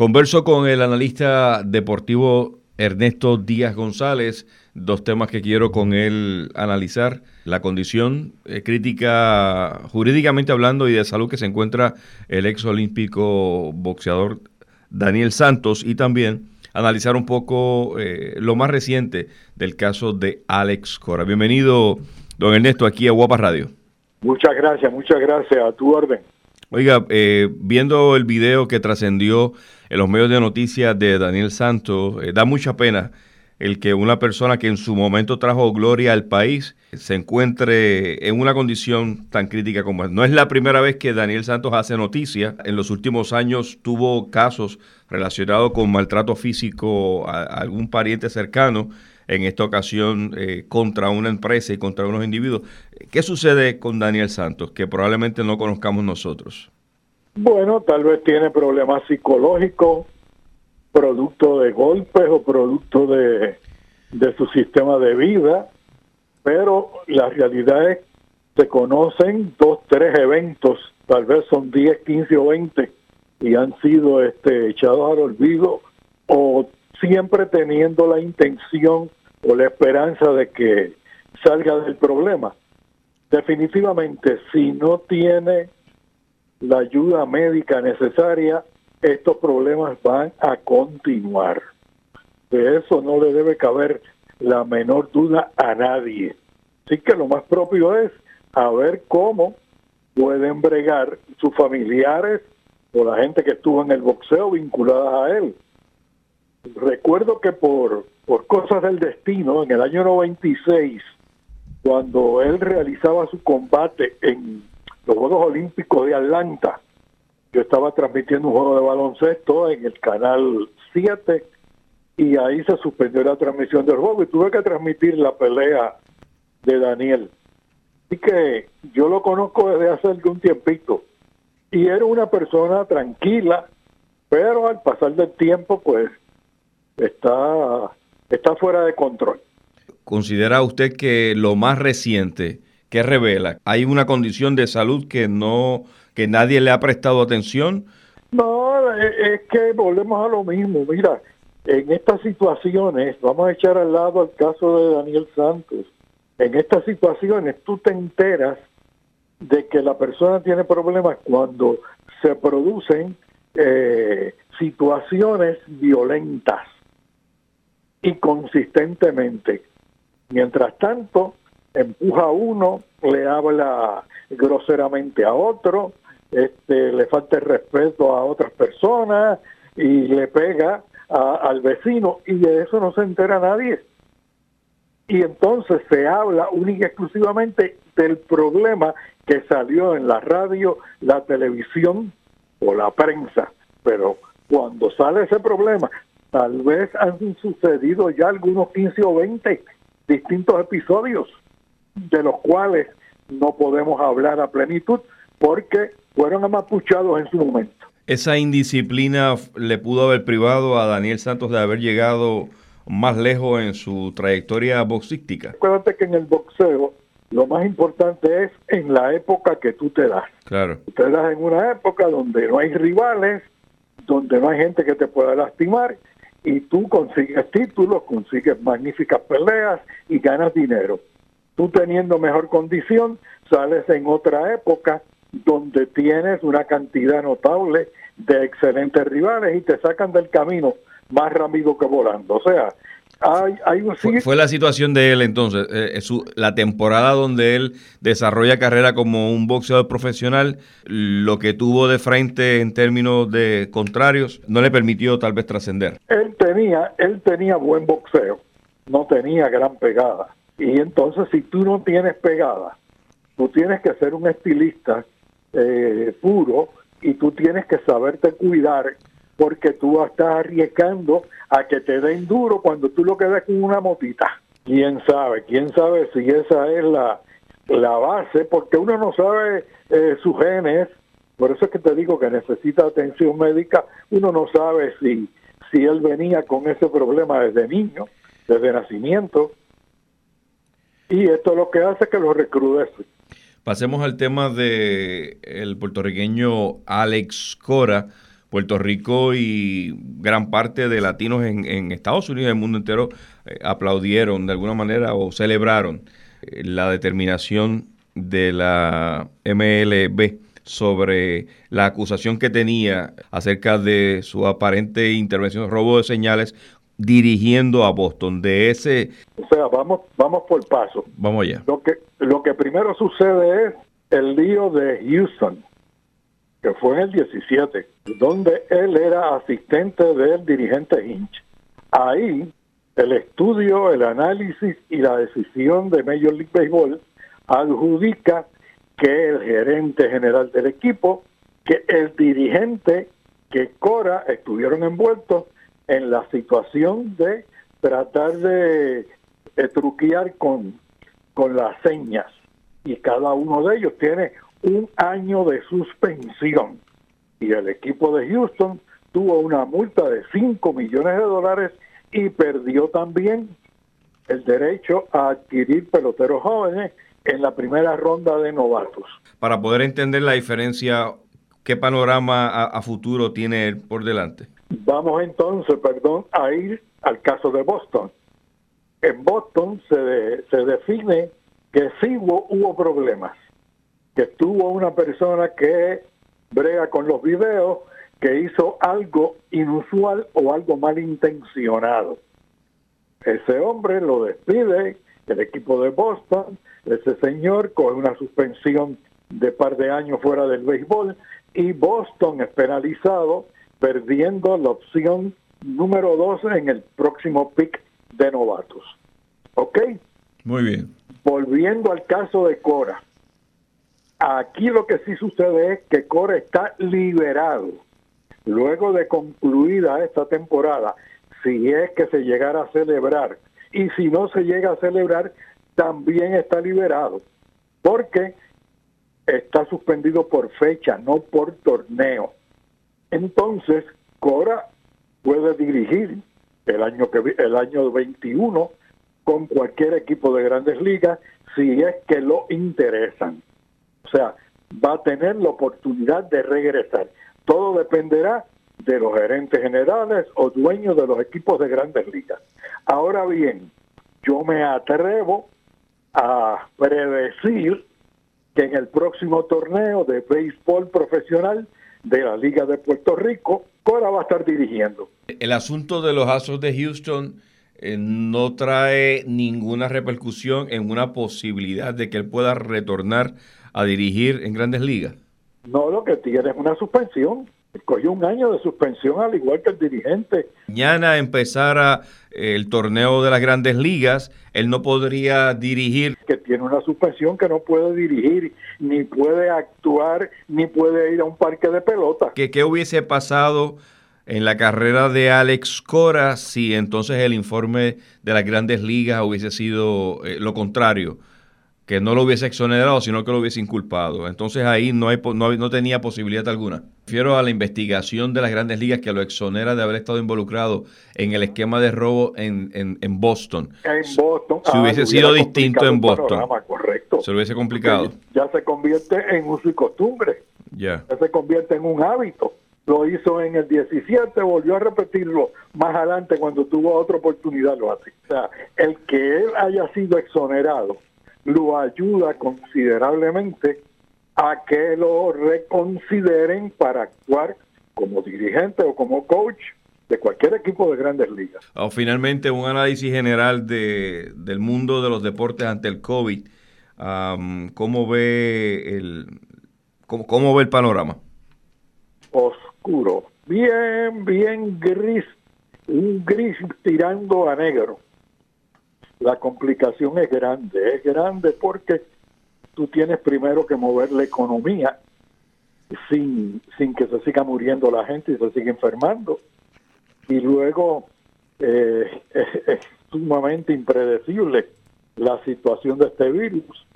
Converso con el analista deportivo Ernesto Díaz González, dos temas que quiero con él analizar. La condición eh, crítica jurídicamente hablando y de salud que se encuentra el ex olímpico boxeador Daniel Santos y también analizar un poco eh, lo más reciente del caso de Alex Cora. Bienvenido, don Ernesto, aquí a Guapa Radio. Muchas gracias, muchas gracias, a tu orden. Oiga, eh, viendo el video que trascendió en los medios de noticias de Daniel Santos, eh, da mucha pena el que una persona que en su momento trajo gloria al país se encuentre en una condición tan crítica como es. No es la primera vez que Daniel Santos hace noticia. En los últimos años tuvo casos relacionados con maltrato físico a, algún pariente cercano en esta ocasión eh, contra una empresa y contra unos individuos. ¿Qué sucede con Daniel Santos que probablemente no conozcamos nosotros? Bueno, tal vez tiene problemas psicológicos, producto de golpes o producto de, su sistema de vida, pero la realidad es se conocen dos, tres eventos, tal vez son 10, 15 o 20, y han sido este, echados al olvido o siempre teniendo la intención o la esperanza de que salga del problema. Definitivamente, si no tiene la ayuda médica necesaria, estos problemas van a continuar. De eso no le debe caber la menor duda a nadie. Así que lo más propio es a ver cómo pueden bregar sus familiares o la gente que estuvo en el boxeo vinculada a él. Recuerdo que por, por cosas del destino, en el año 96, cuando él realizaba su combate en los Juegos Olímpicos de Atlanta, yo estaba transmitiendo un juego de baloncesto en el canal 7 y ahí se suspendió la transmisión del juego y tuve que transmitir la pelea de Daniel. Así que yo lo conozco desde hace algún tiempito y era una persona tranquila, pero al pasar del tiempo pues está, está fuera de control. ¿Considera usted que lo más reciente que revela hay una condición de salud que no que nadie le ha prestado atención? No, es que volvemos a lo mismo. Mira, en estas situaciones, vamos a echar al lado el caso de Daniel Santos. En estas situaciones tú te enteras de que la persona tiene problemas cuando se producen eh, situaciones violentas y consistentemente. Mientras tanto, empuja a uno, le habla groseramente a otro, este, le falta el respeto a otras personas y le pega al vecino y de eso no se entera nadie. Y entonces se habla única y exclusivamente del problema que salió en la radio, la televisión o la prensa. Pero cuando sale ese problema, tal vez han sucedido ya algunos 15 o 20 distintos episodios de los cuales no podemos hablar a plenitud porque fueron amapuchados en su momento. ¿Esa indisciplina le pudo haber privado a Daniel Santos de haber llegado más lejos en su trayectoria boxística? Acuérdate que en el boxeo lo más importante es en la época que tú te das. Claro. Te das en una época donde no hay rivales, donde no hay gente que te pueda lastimar y tú consigues títulos, consigues magníficas peleas y ganas dinero. Tú teniendo mejor condición, sales en otra época donde tienes una cantidad notable de excelentes rivales y te sacan del camino más rápido que volando. O sea, hay, hay un... Fue, la situación de él entonces, eh, su, la temporada donde él desarrolla carrera como un boxeador profesional, lo que tuvo de frente en términos de contrarios no le permitió tal vez trascender. Él tenía, él tenía buen boxeo, no tenía gran pegada. Y entonces si tú no tienes pegada, tú tienes que ser un estilista eh, puro y tú tienes que saberte cuidar porque tú estás arriesgando a que te den duro cuando tú lo quedas con una motita. ¿Quién sabe? ¿Quién sabe si esa es la, la base? Porque uno no sabe eh, sus genes, por eso es que te digo que necesita atención médica, uno no sabe si, si él venía con ese problema desde niño, desde nacimiento, y esto lo que hace que lo recrudece. Pasemos al tema de el puertorriqueño Alex Cora, Puerto Rico y gran parte de latinos en, Estados Unidos y el mundo entero eh, aplaudieron de alguna manera o celebraron eh, la determinación de la MLB sobre la acusación que tenía acerca de su aparente intervención, robo de señales dirigiendo a Boston. De ese... O sea, vamos, vamos por paso. Vamos allá. Lo que, lo que primero sucede es el lío de Houston que fue en el 17, donde él era asistente del dirigente Hinch. Ahí el estudio, el análisis y la decisión de Major League Baseball adjudica que el gerente general del equipo, que el dirigente, que Cora estuvieron envueltos en la situación de tratar de, truquear con, con las señas. Y cada uno de ellos tiene un año de suspensión y el equipo de Houston tuvo una multa de 5 millones de dólares y perdió también el derecho a adquirir peloteros jóvenes en la primera ronda de novatos. Para poder entender la diferencia, ¿qué panorama a, futuro tiene por delante? Vamos entonces, perdón, a ir al caso de Boston. En Boston se, se define que sí hubo problemas que tuvo una persona que brega con los videos que hizo algo inusual o algo malintencionado. Ese hombre lo despide el equipo de Boston, ese señor con una suspensión de par de años fuera del béisbol y Boston es penalizado perdiendo la opción número 12 en el próximo pick de novatos. ¿Ok? Muy bien. Volviendo al caso de Cora. Aquí lo que sí sucede es que Core está liberado luego de concluida esta temporada, si es que se llegara a celebrar. Y si no se llega a celebrar, también está liberado, porque está suspendido por fecha, no por torneo. Entonces, Cora puede dirigir el año que el año 21 con cualquier equipo de Grandes Ligas si es que lo interesan. O sea, va a tener la oportunidad de regresar. Todo dependerá de los gerentes generales o dueños de los equipos de grandes ligas. Ahora bien, yo me atrevo a predecir que en el próximo torneo de béisbol profesional de la Liga de Puerto Rico, Cora va a estar dirigiendo. El asunto de los Astros de Houston eh, no trae ninguna repercusión en una posibilidad de que él pueda retornar a dirigir en grandes ligas? No, lo que tiene es una suspensión. Cogió un año de suspensión al igual que el dirigente. Mañana empezara el torneo de las grandes ligas, él no podría dirigir. Que tiene una suspensión que no puede dirigir, ni puede actuar, ni puede ir a un parque de pelota. ¿Qué, qué hubiese pasado en la carrera de Alex Cora si entonces el informe de las grandes ligas hubiese sido eh, lo contrario? Que no lo hubiese exonerado, sino que lo hubiese inculpado. Entonces ahí no, hay, no, no tenía posibilidad alguna. Refiero a la investigación de las grandes ligas que lo exonera de haber estado involucrado en el esquema de robo en, en, Boston. En Boston. Si hubiese ah, sido distinto en Boston. correcto. Se lo hubiese complicado. Ya se convierte en uso y costumbre. Ya. Ya se convierte en un hábito. Lo hizo en el 17, volvió a repetirlo más adelante cuando tuvo otra oportunidad lo hace. O sea, el que él haya sido exonerado lo ayuda considerablemente a que lo reconsideren para actuar como dirigente o como coach de cualquier equipo de grandes ligas. O finalmente, un análisis general de, del mundo de los deportes ante el COVID. ¿Cómo ve el cómo, cómo ve el panorama? Oscuro, bien, bien gris, un gris tirando a negro la complicación es grande, es grande porque tú tienes primero que mover la economía sin, sin que se siga muriendo la gente y se siga enfermando. Y luego eh, es, sumamente impredecible la situación de este virus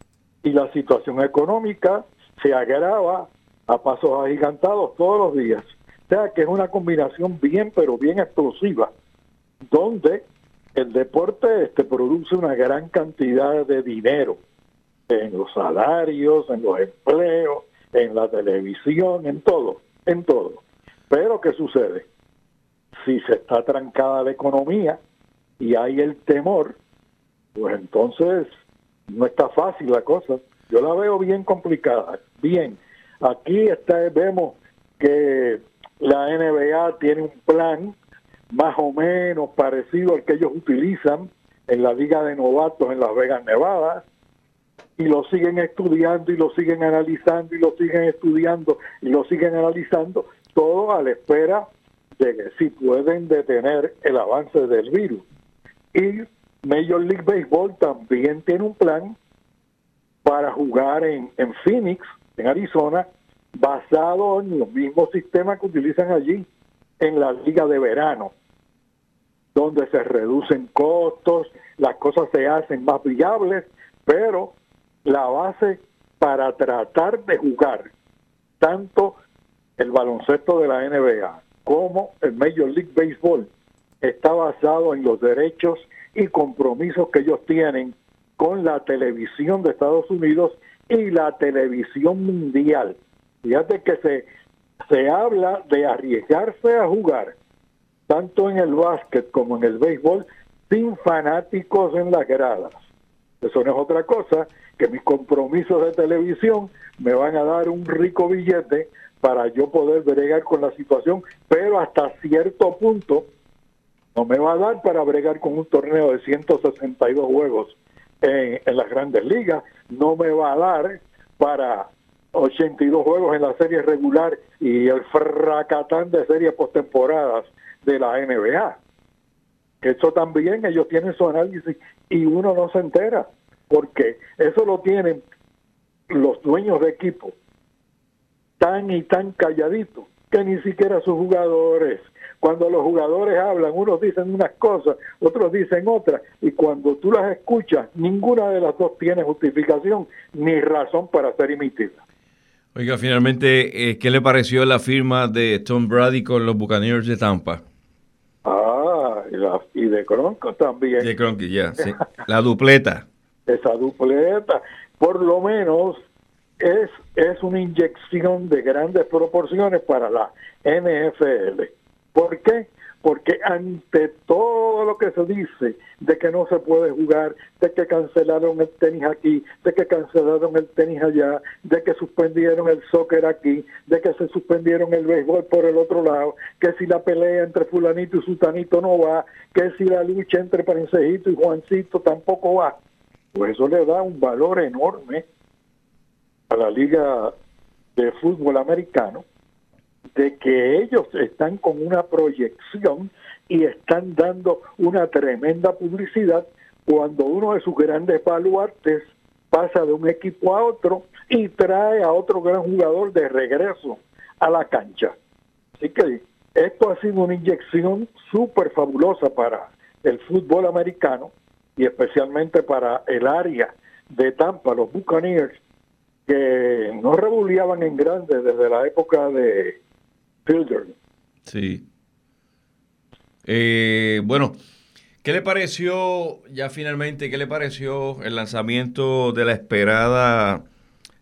y la situación económica se agrava a pasos agigantados todos los días. O sea que es una combinación bien, pero bien explosiva, donde el deporte este, produce una gran cantidad de dinero en los salarios, en los empleos, en la televisión, en todo, en todo. Pero ¿qué sucede? Si se está trancada la economía y hay el temor, pues entonces no está fácil la cosa. Yo la veo bien complicada. Bien, aquí está, vemos que la NBA tiene un plan más o menos parecido al que ellos utilizan en la Liga de Novatos en Las Vegas, Nevada, y lo siguen estudiando y lo siguen analizando y lo siguen estudiando y lo siguen analizando, todo a la espera de que si pueden detener el avance del virus. Y Major League Baseball también tiene un plan para jugar en, en Phoenix, en Arizona, basado en los mismos sistemas que utilizan allí en la liga de verano, donde se reducen costos, las cosas se hacen más viables, pero la base para tratar de jugar tanto el baloncesto de la NBA como el Major League Baseball está basado en los derechos y compromisos que ellos tienen con la televisión de Estados Unidos y la televisión mundial. Fíjate que se, se habla de arriesgarse a jugar tanto en el básquet como en el béisbol sin fanáticos en las gradas. Eso no es otra cosa que mis compromisos de televisión me van a dar un rico billete para yo poder bregar con la situación, pero hasta cierto punto no me va a dar para bregar con un torneo de 162 juegos en, las grandes ligas, no me va a dar para 82 juegos en la serie regular y el fracatán de series postemporadas de la NBA. Eso también ellos tienen su análisis y uno no se entera, porque eso lo tienen los dueños de equipo tan y tan calladitos que ni siquiera sus jugadores cuando los jugadores hablan, unos dicen unas cosas, otros dicen otras, y cuando tú las escuchas, ninguna de las dos tiene justificación ni razón para ser emitida. Oiga, finalmente, eh, ¿qué le pareció la firma de Tom Brady con los Buccaneers de Tampa? Y, de Cronco también. De Cronco, ya, sí. La dupleta. Esa dupleta, por lo menos es, es una inyección de grandes proporciones para la NFL ¿Por qué? Porque ante todo lo que se dice de que no se puede jugar, de que cancelaron el tenis aquí, de que cancelaron el tenis allá, de que suspendieron el soccer aquí, de que se suspendieron el béisbol por el otro lado, que si la pelea entre fulanito y sultanito no va, que si la lucha entre Princejito y Juancito tampoco va, pues eso le da un valor enorme a la liga de fútbol americano de que ellos están con una proyección y están dando una tremenda publicidad cuando uno de sus grandes baluartes pasa de un equipo a otro y trae a otro gran jugador de regreso a la cancha. Así que esto ha sido una inyección súper fabulosa para el fútbol americano y especialmente para el área de Tampa, los Buccaneers, que no rebuliaban en grande desde la época de Sí. Eh, bueno, ¿qué le pareció ya finalmente, qué le pareció el lanzamiento de la esperada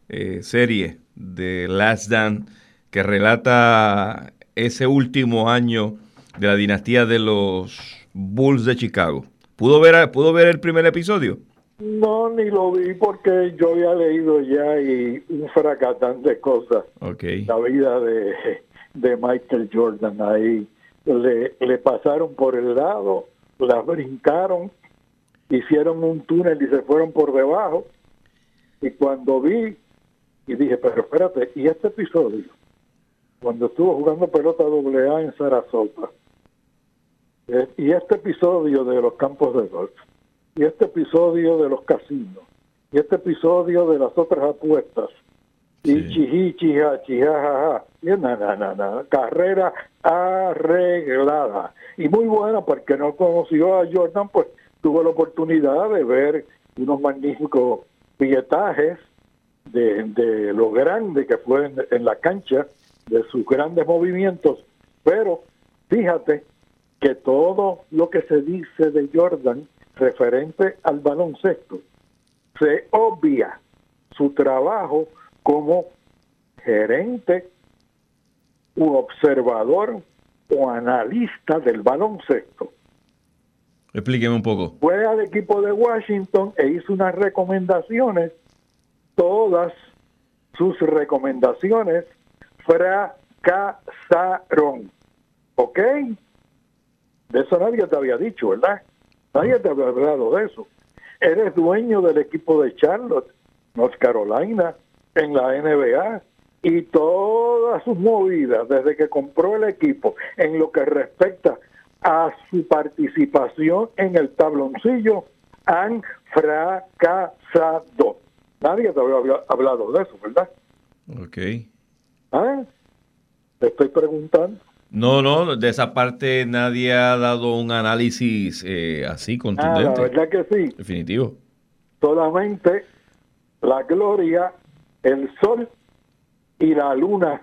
eh, serie de Last Dance que relata ese último año de la dinastía de los Bulls de Chicago? ¿Pudo ver, ¿pudo ver el primer episodio? No, ni lo vi porque yo había leído ya y un fracatán de cosas. Okay. La vida de de Michael Jordan ahí. Le, le pasaron por el lado, la brincaron, hicieron un túnel y se fueron por debajo. Y cuando vi, y dije, pero espérate, ¿y este episodio? Cuando estuvo jugando pelota doble en Sarasota, eh, y este episodio de los campos de golf, y este episodio de los casinos, y este episodio de las otras apuestas, y ja carrera arreglada. Y muy buena porque no conoció a Jordan, pues tuvo la oportunidad de ver unos magníficos pietajes de, de lo grande que fue en, en la cancha, de sus grandes movimientos, pero fíjate que todo lo que se dice de Jordan referente al baloncesto se obvia su trabajo como gerente u observador o analista del baloncesto. Explíqueme un poco. Fue al equipo de Washington e hizo unas recomendaciones, todas sus recomendaciones fracasaron. ¿Ok? De eso nadie te había dicho, ¿verdad? Nadie te había hablado de eso. Eres dueño del equipo de Charlotte, North Carolina, en la NBA y todas sus movidas desde que compró el equipo en lo que respecta a su participación en el tabloncillo han fracasado. Nadie te había hablado de eso, ¿verdad? Ok. ¿Ah? Te estoy preguntando. No, no, de esa parte nadie ha dado un análisis eh, así contundente. Ah, la verdad que sí. Definitivo. Solamente la gloria, el sol y la luna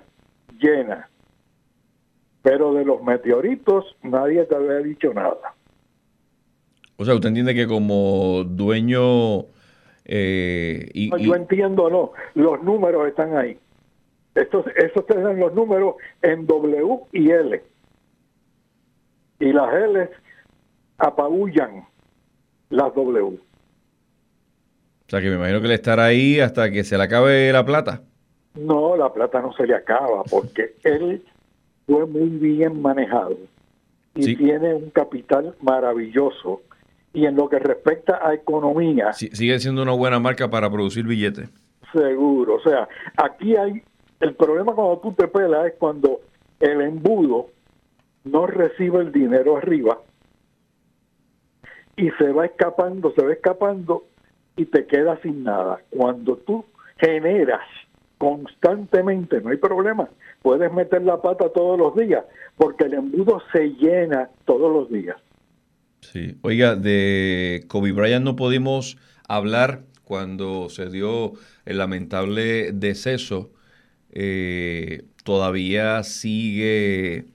llena. Pero de los meteoritos nadie te había dicho nada. O sea, usted entiende que como dueño... Eh, y, yo entiendo, no. Los números están ahí. Estos, esos tienen los números en W y L. Y las L apabullan las W. O sea que me imagino que le estará ahí hasta que se le acabe la plata. No, la plata no se le acaba porque él fue muy bien manejado y tiene un capital maravilloso. Y en lo que respecta a economía... sigue siendo una buena marca para producir billetes. Seguro. O sea, aquí hay el problema cuando tú te pelas es cuando el embudo no recibe el dinero arriba y se va escapando, se va escapando y te quedas sin nada. Cuando tú generas constantemente, no hay problema, puedes meter la pata todos los días, porque el embudo se llena todos los días. Sí, oiga, de Kobe Bryant no pudimos hablar cuando se dio el lamentable deceso eh, todavía sigue,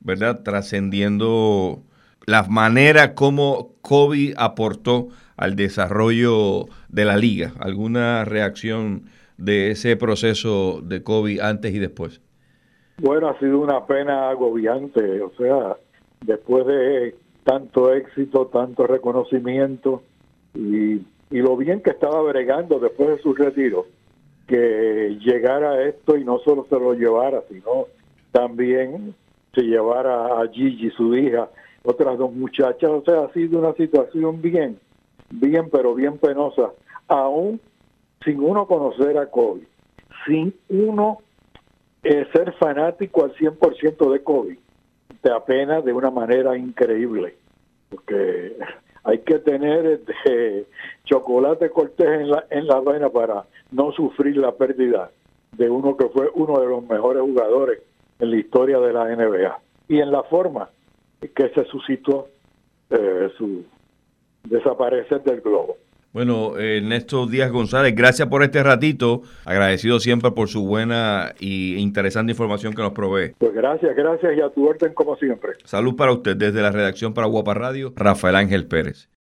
¿verdad?, trascendiendo la manera como Kobe aportó al desarrollo de la liga. ¿Alguna reacción de ese proceso de Kobe antes y después? Bueno, ha sido una pena agobiante, o sea, después de tanto éxito, tanto reconocimiento y, y lo bien que estaba bregando después de su retiro, que llegara esto y no solo se lo llevara, sino también se llevara a Gigi, su hija, otras dos muchachas. O sea, ha sido una situación bien, bien, pero bien penosa, aún sin uno conocer a Kobe, sin uno eh, ser fanático al 100% de Kobe. Te apena de una manera increíble, porque hay que tener este, chocolate cortés en la, en la vaina para no sufrir la pérdida de uno que fue uno de los mejores jugadores en la historia de la NBA y en la forma que se suscitó eh, su desaparecer del globo. Bueno, Ernesto Díaz González, gracias por este ratito. Agradecido siempre por su buena y interesante información que nos provee. Pues gracias, gracias y a tu orden como siempre. Salud para usted desde la redacción para Guapa Radio, Rafael Ángel Pérez.